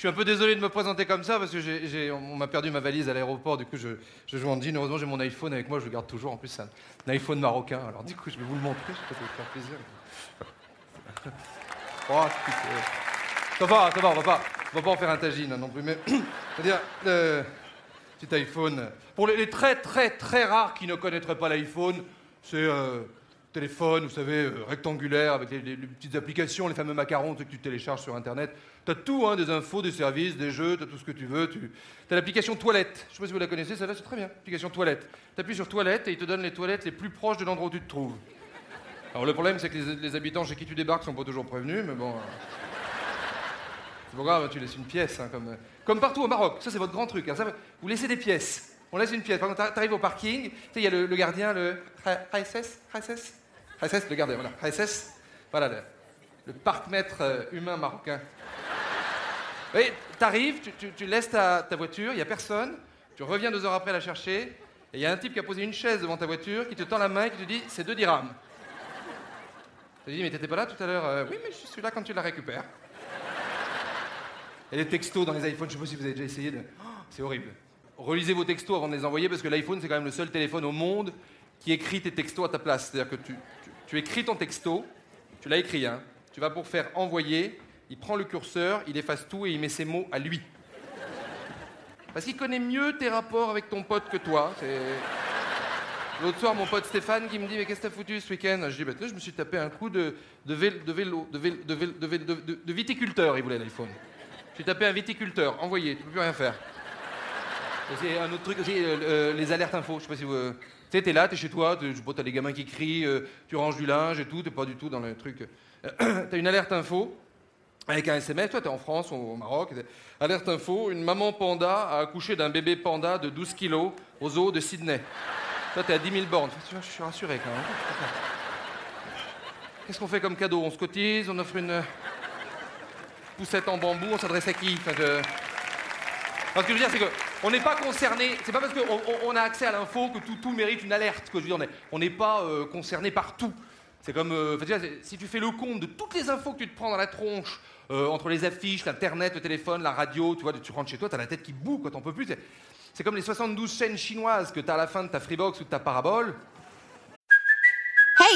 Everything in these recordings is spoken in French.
Suis un peu désolé de me présenter comme ça parce que on m'a perdu ma valise à l'aéroport. Du coup, je, je joue en jean. Heureusement, j'ai mon iPhone avec moi. Je le garde toujours. En plus, c'est un, iPhone marocain. Alors, du coup, je vais vous le montrer. Je sais vous faire plaisir. Oh. Ça va, ça va. On va pas, on va pas en faire un tagine hein, non plus. Mais, c'est-à-dire, petit iPhone. Pour les, les très, très, très rares qui ne connaîtraient pas l'iPhone, c'est euh, téléphone, vous savez, euh, rectangulaire avec les, petites applications, les fameux macarons tu que tu télécharges sur Internet. T'as tout, hein, des infos, des services, des jeux, t'as tout ce que tu veux. Tu as l'application toilette. Je sais pas si vous la connaissez, celle-là, c'est très bien. Application toilette. T'appuies sur toilette et il te donne les toilettes les plus proches de l'endroit où tu te trouves. Alors le problème, c'est que les, habitants chez qui tu débarques sont pas toujours prévenus, mais bon. euh, C'est pas grave, tu laisses une pièce, hein, comme, euh, comme partout au Maroc. Ça, c'est votre grand truc. hein. Ça, vous laissez des pièces. On laisse une pièce. Par exemple, t'arrives au parking, tu il y a le, gardien, le HSS, Le gardien, voilà. HSS, voilà, le, le parc-mètre euh, humain marocain. Oui, t'arrives, tu, laisses ta, voiture, il n'y a personne, tu reviens deux heures après la chercher, et il y a un type qui a posé une chaise devant ta voiture, qui te tend la main et qui te dit c'est deux dirhams. Tu dis mais t'étais pas là tout à l'heure Euh, Oui, mais je suis là quand tu la récupères. Et les textos dans les iPhones, je sais pas si vous avez déjà essayé de. Oh, c'est horrible. Relisez vos textos avant de les envoyer parce que l'iPhone, c'est quand même le seul téléphone au monde qui écrit tes textos à ta place. C'est-à-dire que tu, tu- écris ton texto, tu l'as écrit, hein. Tu vas pour faire envoyer, il prend le curseur, il efface tout et il met ses mots à lui. Parce qu'il connaît mieux tes rapports avec ton pote que toi. L'autre soir, mon pote Stéphane qui me dit Mais qu'est-ce que t'as foutu ce week-end? Je dis Bah, je me suis tapé un coup de, de, vél- de vélo, de, vél- de, viticulteur, il voulait l'iPhone. J'ai tapé un viticulteur, envoyé, tu peux plus rien faire. C'est un autre truc aussi, euh, euh, les alertes info. Je sais pas si vous. Euh, Tu sais, t'es là, t'es chez toi, t'es- je des gamins qui crient, euh, tu ranges du linge et tout, t'es pas du tout dans le truc. euh, t'as une alerte info avec un SMS, toi t'es en France ou au Maroc. Alerte info, une maman panda a accouché d'un bébé panda de 12 kilos au zoo de Sydney. Toi t'es à 10 000 bornes. Tu Je suis rassuré quand même. Qu'est-ce qu'on fait comme cadeau? On se cotise, on offre une poussette en bambou, on s'adresse à qui? Enfin, je- non, ce que je veux dire, c'est qu'on n'est pas concerné. C'est pas parce qu'on on- on a accès à l'info que tout, tout mérite une alerte. Que je veux dire, on est- on n'est pas euh, concerné par tout. C'est comme, euh, si tu fais le compte de toutes les infos que tu te prends dans la tronche, euh, entre les affiches, l'internet, le téléphone, la radio, tu vois, tu rentres chez toi, t'as la tête qui boue, quoi, t'en peux plus. C'est comme les 72 chaînes chinoises que t'as à la fin de ta Freebox ou de ta parabole.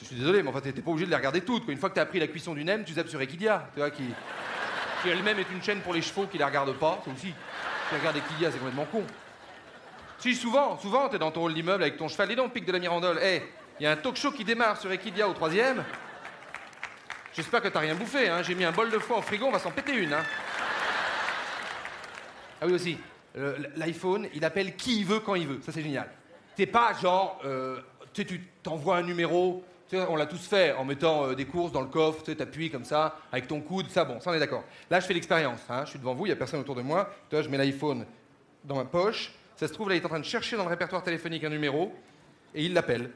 je suis désolé, mais enfin, t'es pas obligé de les regarder toutes. Quoi. Une fois que t'as appris la cuisson du nem, tu zappes sur Equidia, tu vois, qui, qui elle-même est une chaîne pour les chevaux qui la regardent pas. C'est aussi. Qui regarde Equidia, c'est complètement con. Si, souvent, souvent, t'es dans ton hall d'immeuble avec ton cheval. Dis donc, pic de la Mirandole. Hé, il y a un talk show qui démarre sur Equidia au troisième. J'espère que t'as rien bouffé, hein. J'ai mis un bol de foie au frigo, on va s'en péter une, hein. Ah oui, aussi. L'iPhone, il appelle qui il veut quand il veut. Ça, c'est génial. T'es pas genre, euh, tu tu t'envoies un numéro, on l'a tous fait en mettant euh, des courses dans le coffre, tu sais, comme ça, avec ton coude, ça, bon, ça, on est d'accord. Là, je fais l'expérience, hein, je suis devant vous, il y a personne autour de moi, tu vois, je mets l'iPhone dans ma poche, ça se trouve, là, il est en train de chercher dans le répertoire téléphonique un numéro, et il l'appelle.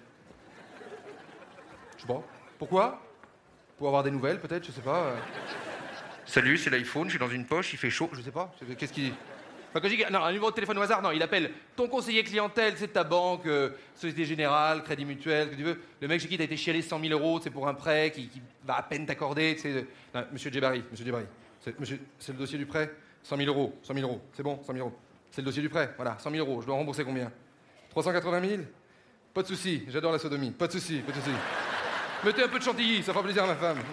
Je sais pas. Pourquoi? Pour avoir des nouvelles, peut-être, je sais pas. euh. Salut, c'est l'iPhone, je suis dans une poche, il fait chaud. Je sais pas. Qu'est-ce qu'il. Non, un numéro de téléphone au hasard, non, il appelle ton conseiller clientèle, c'est ta banque, euh, Société Générale, Crédit Mutuel, que tu veux. Le mec chez qui t'as été chialé 100 000 euros, c'est pour un prêt qui, va à peine t'accorder. tu sais. Monsieur Djebari, monsieur Djebari. C'est le dossier du prêt? 100 000 euros, 100 000 euros. C'est bon, 100 000 euros. C'est le dossier du prêt, voilà, 100 000 euros. Je dois rembourser combien? 380 000 Pas de souci, j'adore la sodomie. Pas de souci, pas de souci. Mettez un peu de chantilly, ça fera plaisir à ma femme.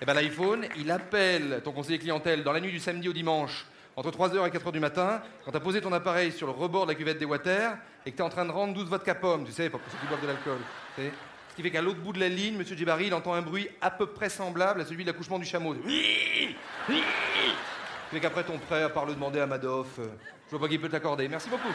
Eh ben l'iPhone, il appelle ton conseiller clientèle dans la nuit du samedi au dimanche, entre 3h et 4h du matin, quand tu as posé ton appareil sur le rebord de la cuvette des water et que tu es en train de rendre 12 vodka pomme, tu sais, pour ceux qui boivent de l'alcool. Ce qui fait qu'à l'autre bout de la ligne, M. Djibari, il entend un bruit à peu près semblable à celui de l'accouchement du chameau. Fait qu'après ton prêt, à part le demander à Madoff, euh, je vois pas qui peut t'accorder. Merci beaucoup.